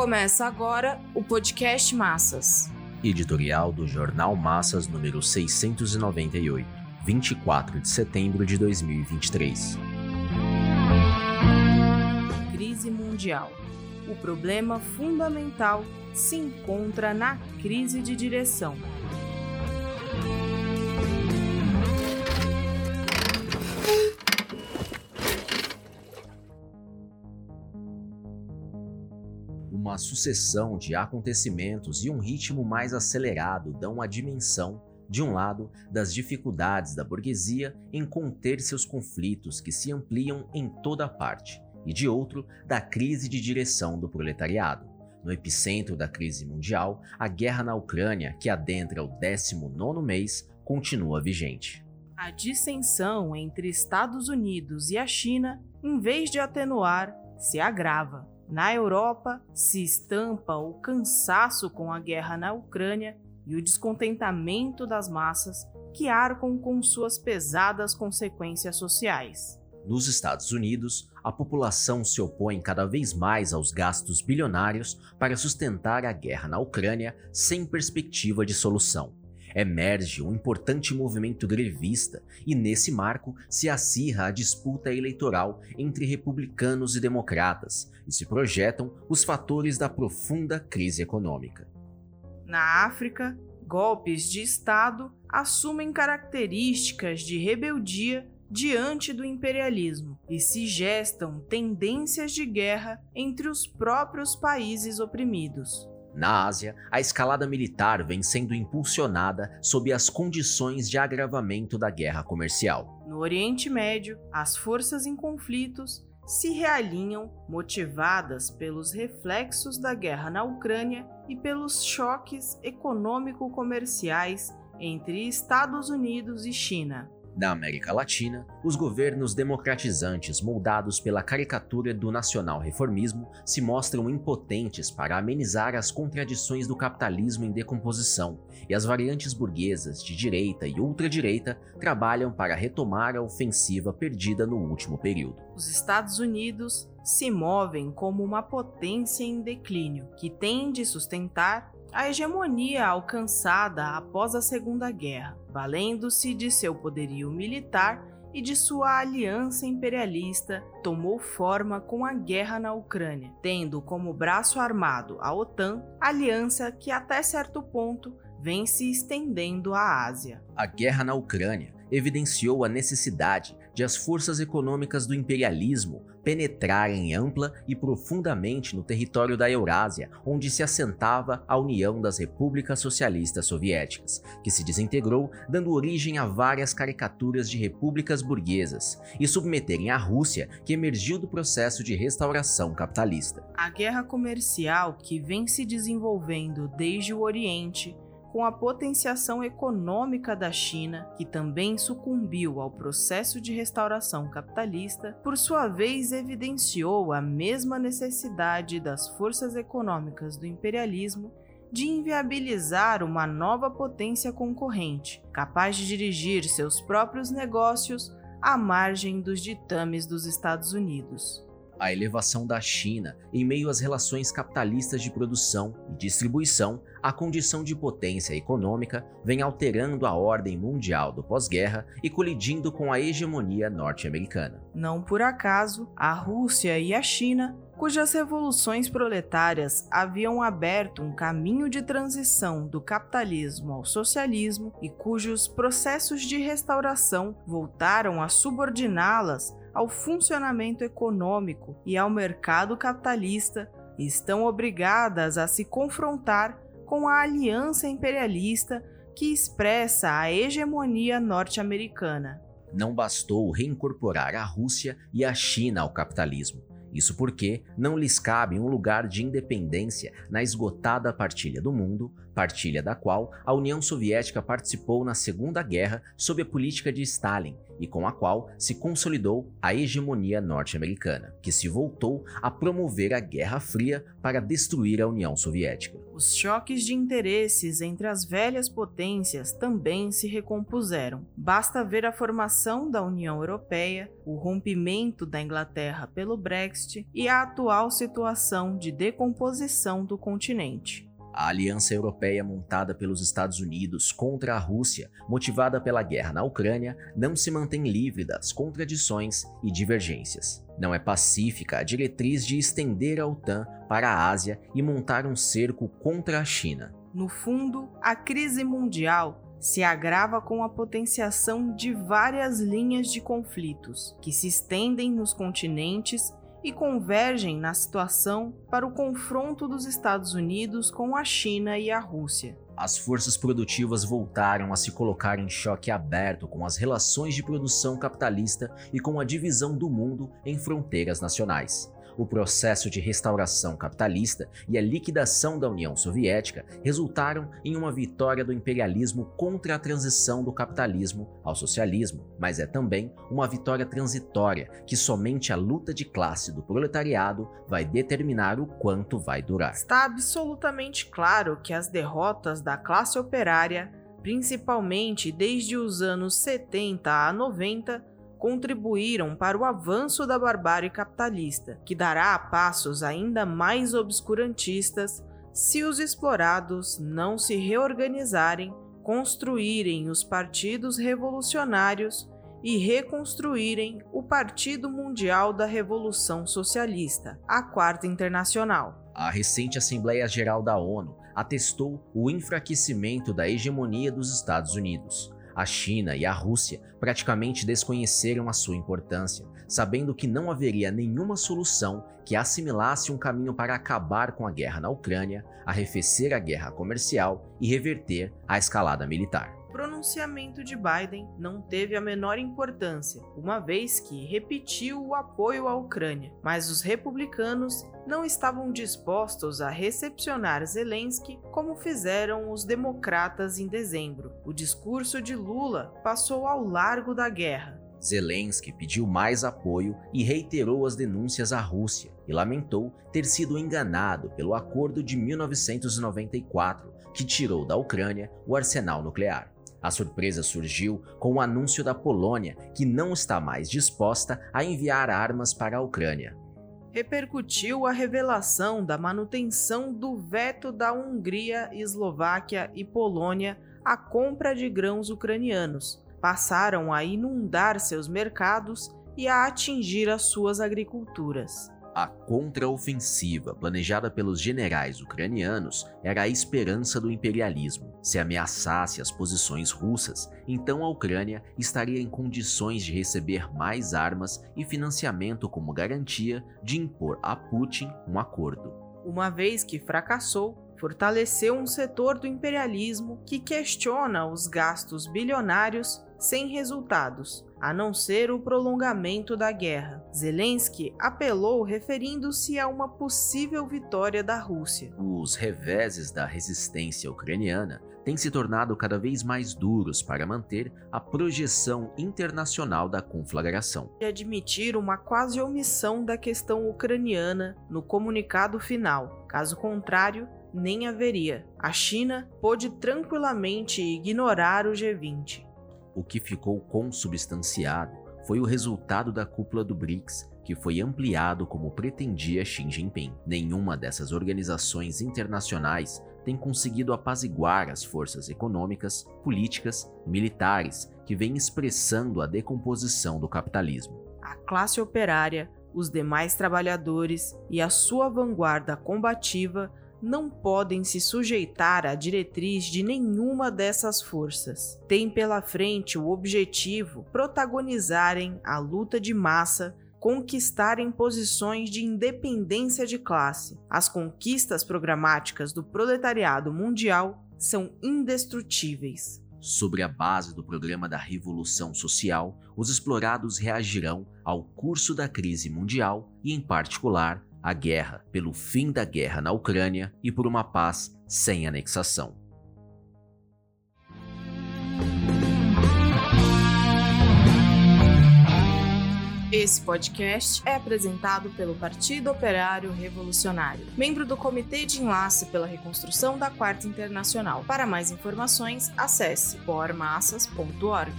Começa agora o podcast Massas. Editorial do Jornal Massas número 698, 24 de setembro de 2023. Crise mundial. O problema fundamental se encontra na crise de direção. Uma sucessão de acontecimentos e um ritmo mais acelerado dão a dimensão, de um lado, das dificuldades da burguesia em conter seus conflitos que se ampliam em toda parte, e de outro, da crise de direção do proletariado. No epicentro da crise mundial, a guerra na Ucrânia, que adentra o 19 mês, continua vigente. A dissensão entre Estados Unidos e a China, em vez de atenuar, se agrava. Na Europa, se estampa o cansaço com a guerra na Ucrânia e o descontentamento das massas que arcam com suas pesadas consequências sociais. Nos Estados Unidos, a população se opõe cada vez mais aos gastos bilionários para sustentar a guerra na Ucrânia sem perspectiva de solução. Emerge um importante movimento grevista e, nesse marco, se acirra a disputa eleitoral entre republicanos e democratas e se projetam os fatores da profunda crise econômica. Na África, golpes de Estado assumem características de rebeldia diante do imperialismo e se gestam tendências de guerra entre os próprios países oprimidos. Na Ásia, a escalada militar vem sendo impulsionada sob as condições de agravamento da guerra comercial. No Oriente Médio, as forças em conflitos se realinham motivadas pelos reflexos da guerra na Ucrânia e pelos choques econômico-comerciais entre Estados Unidos e China. Na América Latina, os governos democratizantes moldados pela caricatura do nacional-reformismo se mostram impotentes para amenizar as contradições do capitalismo em decomposição, e as variantes burguesas de direita e ultradireita trabalham para retomar a ofensiva perdida no último período. Os Estados Unidos se movem como uma potência em declínio, que tem de sustentar a hegemonia alcançada após a Segunda Guerra, valendo-se de seu poderio militar e de sua aliança imperialista, tomou forma com a guerra na Ucrânia, tendo como braço armado a OTAN, aliança que até certo ponto vem se estendendo à Ásia. A guerra na Ucrânia evidenciou a necessidade de as forças econômicas do imperialismo penetrarem ampla e profundamente no território da Eurásia, onde se assentava a União das Repúblicas Socialistas Soviéticas, que se desintegrou, dando origem a várias caricaturas de repúblicas burguesas, e submeterem a Rússia, que emergiu do processo de restauração capitalista. A guerra comercial que vem se desenvolvendo desde o Oriente com a potenciação econômica da China, que também sucumbiu ao processo de restauração capitalista, por sua vez evidenciou a mesma necessidade das forças econômicas do imperialismo de inviabilizar uma nova potência concorrente, capaz de dirigir seus próprios negócios à margem dos ditames dos Estados Unidos a elevação da China em meio às relações capitalistas de produção e distribuição, a condição de potência econômica vem alterando a ordem mundial do pós-guerra e colidindo com a hegemonia norte-americana. Não por acaso, a Rússia e a China cujas revoluções proletárias haviam aberto um caminho de transição do capitalismo ao socialismo e cujos processos de restauração voltaram a subordiná-las ao funcionamento econômico e ao mercado capitalista, estão obrigadas a se confrontar com a aliança imperialista que expressa a hegemonia norte-americana. Não bastou reincorporar a Rússia e a China ao capitalismo. Isso porque não lhes cabe um lugar de independência na esgotada partilha do mundo, partilha da qual a União Soviética participou na Segunda Guerra sob a política de Stalin e com a qual se consolidou a hegemonia norte-americana, que se voltou a promover a Guerra Fria para destruir a União Soviética. Os choques de interesses entre as velhas potências também se recompuseram. Basta ver a formação da União Europeia, o rompimento da Inglaterra pelo Brexit e a atual situação de decomposição do continente. A aliança europeia montada pelos Estados Unidos contra a Rússia, motivada pela guerra na Ucrânia, não se mantém livre das contradições e divergências. Não é pacífica a diretriz de estender a OTAN para a Ásia e montar um cerco contra a China. No fundo, a crise mundial se agrava com a potenciação de várias linhas de conflitos que se estendem nos continentes e convergem na situação para o confronto dos Estados Unidos com a China e a Rússia. As forças produtivas voltaram a se colocar em choque aberto com as relações de produção capitalista e com a divisão do mundo em fronteiras nacionais o processo de restauração capitalista e a liquidação da União Soviética resultaram em uma vitória do imperialismo contra a transição do capitalismo ao socialismo, mas é também uma vitória transitória que somente a luta de classe do proletariado vai determinar o quanto vai durar. Está absolutamente claro que as derrotas da classe operária, principalmente desde os anos 70 a 90, contribuíram para o avanço da barbárie capitalista, que dará passos ainda mais obscurantistas se os explorados não se reorganizarem, construírem os partidos revolucionários e reconstruírem o Partido Mundial da Revolução Socialista, a Quarta Internacional. A recente Assembleia Geral da ONU atestou o enfraquecimento da hegemonia dos Estados Unidos a China e a Rússia praticamente desconheceram a sua importância, sabendo que não haveria nenhuma solução que assimilasse um caminho para acabar com a guerra na Ucrânia, arrefecer a guerra comercial e reverter a escalada militar pronunciamento de Biden não teve a menor importância, uma vez que repetiu o apoio à Ucrânia, mas os republicanos não estavam dispostos a recepcionar Zelensky como fizeram os democratas em dezembro. O discurso de Lula passou ao largo da guerra. Zelensky pediu mais apoio e reiterou as denúncias à Rússia e lamentou ter sido enganado pelo acordo de 1994 que tirou da Ucrânia o arsenal nuclear. A surpresa surgiu com o anúncio da Polônia, que não está mais disposta a enviar armas para a Ucrânia. Repercutiu a revelação da manutenção do veto da Hungria, Eslováquia e Polônia à compra de grãos ucranianos. Passaram a inundar seus mercados e a atingir as suas agriculturas. A contraofensiva planejada pelos generais ucranianos era a esperança do imperialismo. Se ameaçasse as posições russas, então a Ucrânia estaria em condições de receber mais armas e financiamento como garantia de impor a Putin um acordo. Uma vez que fracassou, fortaleceu um setor do imperialismo que questiona os gastos bilionários sem resultados, a não ser o prolongamento da guerra. Zelensky apelou referindo-se a uma possível vitória da Rússia. Os reveses da resistência ucraniana têm se tornado cada vez mais duros para manter a projeção internacional da conflagração. E admitir uma quase omissão da questão ucraniana no comunicado final. Caso contrário, nem haveria. A China pôde tranquilamente ignorar o G20. O que ficou consubstanciado foi o resultado da cúpula do BRICS, que foi ampliado como pretendia Xi Jinping. Nenhuma dessas organizações internacionais tem conseguido apaziguar as forças econômicas, políticas e militares que vêm expressando a decomposição do capitalismo. A classe operária, os demais trabalhadores e a sua vanguarda combativa não podem se sujeitar à diretriz de nenhuma dessas forças. Têm pela frente o objetivo protagonizarem a luta de massa conquistarem posições de independência de classe. As conquistas programáticas do proletariado mundial são indestrutíveis. Sobre a base do programa da Revolução Social, os explorados reagirão ao curso da crise mundial e, em particular, a guerra pelo fim da guerra na Ucrânia e por uma paz sem anexação. Esse podcast é apresentado pelo Partido Operário Revolucionário, membro do Comitê de Enlace pela Reconstrução da Quarta Internacional. Para mais informações, acesse pormassas.org.